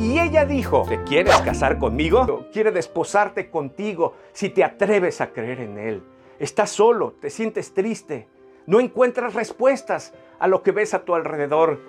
Y ella dijo, ¿te quieres casar conmigo? Quiere desposarte contigo si te atreves a creer en Él. Estás solo, te sientes triste, no encuentras respuestas a lo que ves a tu alrededor.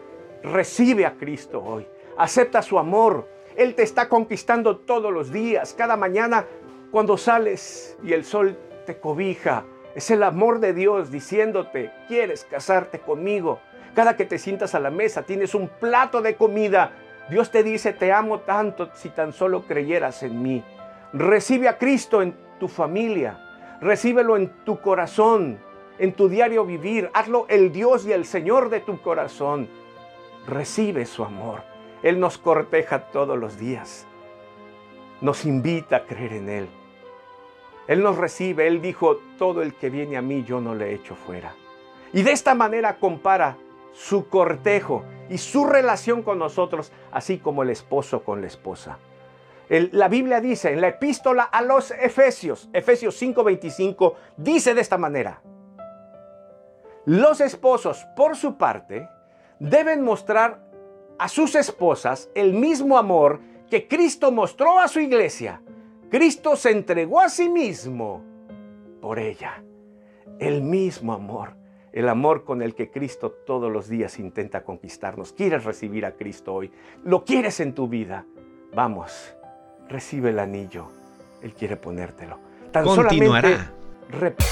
Recibe a Cristo hoy, acepta su amor. Él te está conquistando todos los días, cada mañana cuando sales y el sol te cobija. Es el amor de Dios diciéndote, ¿quieres casarte conmigo? Cada que te sientas a la mesa tienes un plato de comida. Dios te dice, te amo tanto si tan solo creyeras en mí. Recibe a Cristo en tu familia. Recíbelo en tu corazón, en tu diario vivir. Hazlo el Dios y el Señor de tu corazón. Recibe su amor. Él nos corteja todos los días. Nos invita a creer en Él. Él nos recibe. Él dijo, todo el que viene a mí yo no le echo fuera. Y de esta manera compara su cortejo y su relación con nosotros, así como el esposo con la esposa. la Biblia dice en la epístola a los Efesios, Efesios 5:25, dice de esta manera, los esposos, por su parte, deben mostrar a sus esposas el mismo amor que Cristo mostró a su iglesia. Cristo se entregó a sí mismo por ella. El mismo amor el amor con el que Cristo todos los días intenta conquistarnos. ¿Quieres recibir a Cristo hoy? ¿Lo quieres en tu vida? Vamos, recibe el anillo. Él quiere ponértelo. Tan Continuará. solamente